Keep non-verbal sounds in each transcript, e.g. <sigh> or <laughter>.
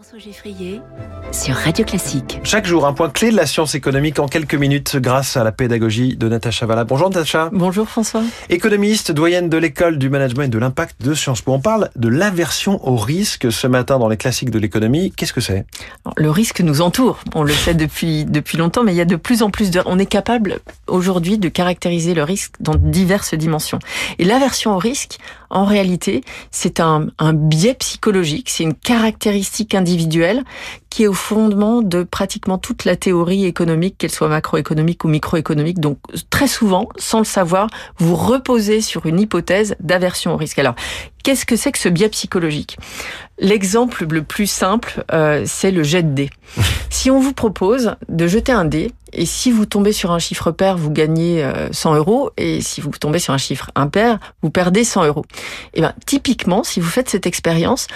François Geffrier sur Radio Classique. Chaque jour, un point clé de la science économique en quelques minutes grâce à la pédagogie de Natacha Valla. Bonjour Natacha. Bonjour François. Économiste, doyenne de l'école du management et de l'impact de Sciences Po. On parle de l'aversion au risque ce matin dans les classiques de l'économie. Qu'est-ce que c'est? Le risque nous entoure. On le sait depuis, depuis longtemps, mais il y a de plus en plus de... On est capable aujourd'hui de caractériser le risque dans diverses dimensions. Et l'aversion au risque, en réalité, c'est un, un biais psychologique, c'est une caractéristique individuelle qui est au fondement de pratiquement toute la théorie économique, qu'elle soit macroéconomique ou microéconomique. Donc très souvent, sans le savoir, vous reposez sur une hypothèse d'aversion au risque. Alors, qu'est-ce que c'est que ce biais psychologique? L'exemple le plus simple, euh, c'est le jet de dés. <laughs> si on vous propose de jeter un dé, et si vous tombez sur un chiffre pair, vous gagnez 100 euh, euros, et si vous tombez sur un chiffre impair, vous perdez 100 euros. Et eh ben, typiquement, si vous faites cette expérience,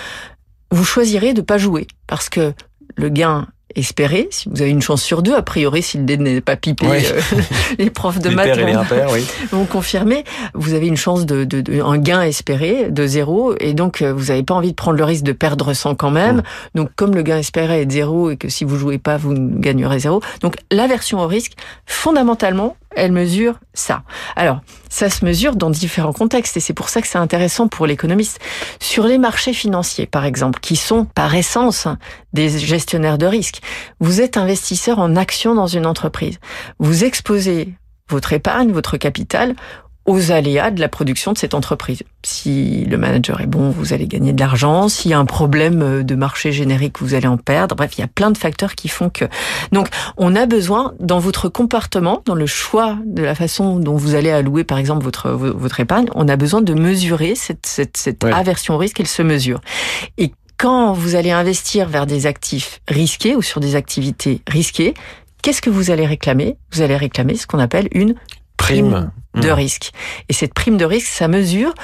vous choisirez de pas jouer parce que le gain espéré, si vous avez une chance sur deux, a priori, si le dé n'est pas pipé, euh, <laughs> les profs de maths <laughs> vont, confirmer, vous avez une chance de, de, un gain espéré de zéro, et donc euh, vous n'avez pas envie de prendre le risque de perdre 100 quand même. Donc comme le gain espéré est de zéro et que si vous jouez pas, vous gagnerez zéro. Donc l'aversion au risque, fondamentalement, elle mesure ça. Alors, ça se mesure dans différents contextes et c'est pour ça que c'est intéressant pour l'économiste. Sur les marchés financiers, par exemple, qui sont par essence des gestionnaires de risque, vous êtes investisseur en action dans une entreprise. Vous exposez votre épargne, votre capital aux aléas de la production de cette entreprise. Si le manager est bon, vous allez gagner de l'argent. S'il y a un problème euh, de marché générique, vous allez en perdre. Bref, il y a plein de facteurs qui font que. Donc, on a besoin, dans votre comportement, dans le choix de la façon dont vous allez allouer, par exemple, votre, votre épargne, on a besoin de mesurer cette, cette, cette aversion au risque, elle se mesure. Et quand vous allez investir vers des actifs risqués ou sur des activités risquées, qu'est-ce que vous allez réclamer? Vous allez réclamer ce qu'on appelle une prime de mmh. risque. Et cette prime de risque, ça mesure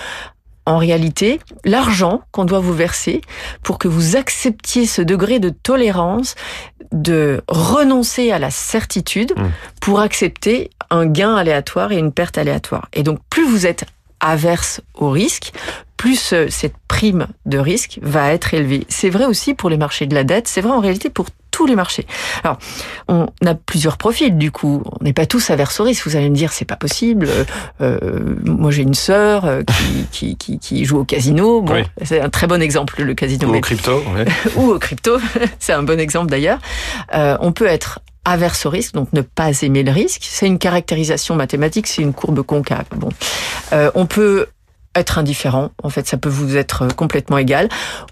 en réalité l'argent qu'on doit vous verser pour que vous acceptiez ce degré de tolérance de renoncer à la certitude mmh. pour accepter un gain aléatoire et une perte aléatoire. Et donc plus vous êtes averse au risque, plus euh, cette prime de risque va être élevée. C'est vrai aussi pour les marchés de la dette, c'est vrai en réalité pour tous les marchés. Alors, on a plusieurs profils du coup. On n'est pas tous risque. Vous allez me dire, c'est pas possible. Euh, moi, j'ai une sœur euh, qui, <laughs> qui, qui, joue au casino. Bon, c'est un très bon exemple, le casino. Ou au crypto. <laughs> Ou au crypto. <laughs> c'est un bon exemple d'ailleurs. Euh, on peut être averse au risque, donc ne pas aimer le risque. C'est une caractérisation mathématique, c'est une courbe concave. Bon, euh, on peut être indifférent, en fait, ça peut vous être complètement égal,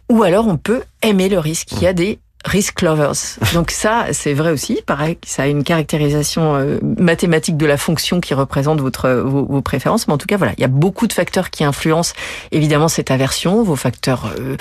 ou alors on peut aimer le risque. Il y a des risk lovers. Donc ça, c'est vrai aussi. Pareil, ça a une caractérisation euh, mathématique de la fonction qui représente votre vos, préférences. Mais en tout cas, voilà, il y a beaucoup de facteurs qui influencent évidemment cette aversion. Vos facteurs euh,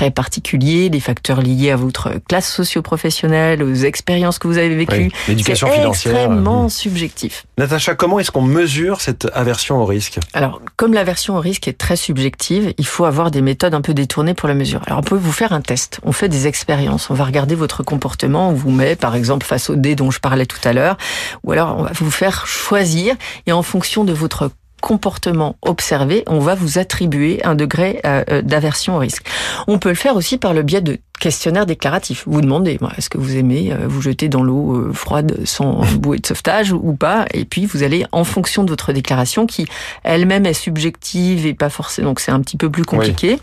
très particuliers, des facteurs liés à votre classe socio-professionnelle, aux expériences que vous avez vécues. L'éducation financière. extrêmement mmh. subjectif. Natacha, comment est-ce qu'on mesure cette aversion au risque? Alors, comme l'aversion au risque est très subjective, il faut avoir des méthodes un peu détournées pour la mesure. Alors, on peut vous faire un test. On fait des expériences. On va regarder votre comportement. On vous met, par exemple, face au dé dont je parlais tout à l'heure. Ou alors, on va vous faire choisir et en fonction de votre comportement observé, on va vous attribuer un degré euh, euh, d'aversion au risque. On peut le faire aussi par le biais de questionnaires déclaratifs. Vous demandez, est-ce que vous aimez euh, vous jeter dans l'eau froide sans <laughs> bouée de sauvetage ou pas? Et puis vous allez, en fonction de votre déclaration, qui elle-même est subjective et pas forcément, donc c'est un petit peu plus compliqué.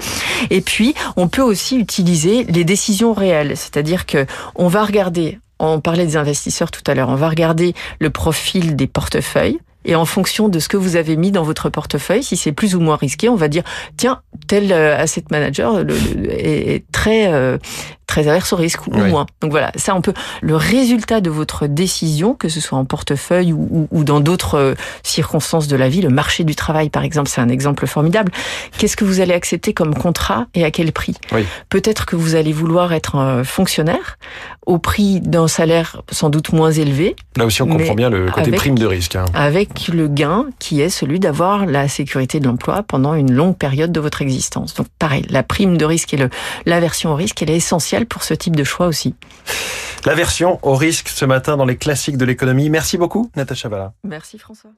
Et puis, on peut aussi utiliser les décisions réelles, c'est-à-dire que on va regarder on parlait des investisseurs tout à l'heure. On va regarder le profil des portefeuilles et en fonction de ce que vous avez mis dans votre portefeuille, si c'est plus ou moins risqué, on va dire tiens tel euh, asset manager est, très euh, très averse au risque ou moins. Donc voilà, ça on peut le résultat de votre décision, que ce soit en portefeuille ou, ou, dans d'autres euh, circonstances de la vie, le marché du travail par exemple, c'est un exemple formidable. Qu'est-ce que vous allez accepter comme contrat et à quel prix? Peut-être que vous allez vouloir être un fonctionnaire au prix d'un salaire sans doute moins élevé. Là aussi on comprend bien le côté prime de risque. Hein. Avec le gain qui est celui d'avoir la sécurité de l'emploi pendant une longue période de votre existence. Donc pareil, la prime de risque et l'aversion au risque, elle est essentielle pour ce type de choix aussi. L'aversion au risque ce matin dans les classiques de l'économie. Merci beaucoup, Natacha Valla. Merci François.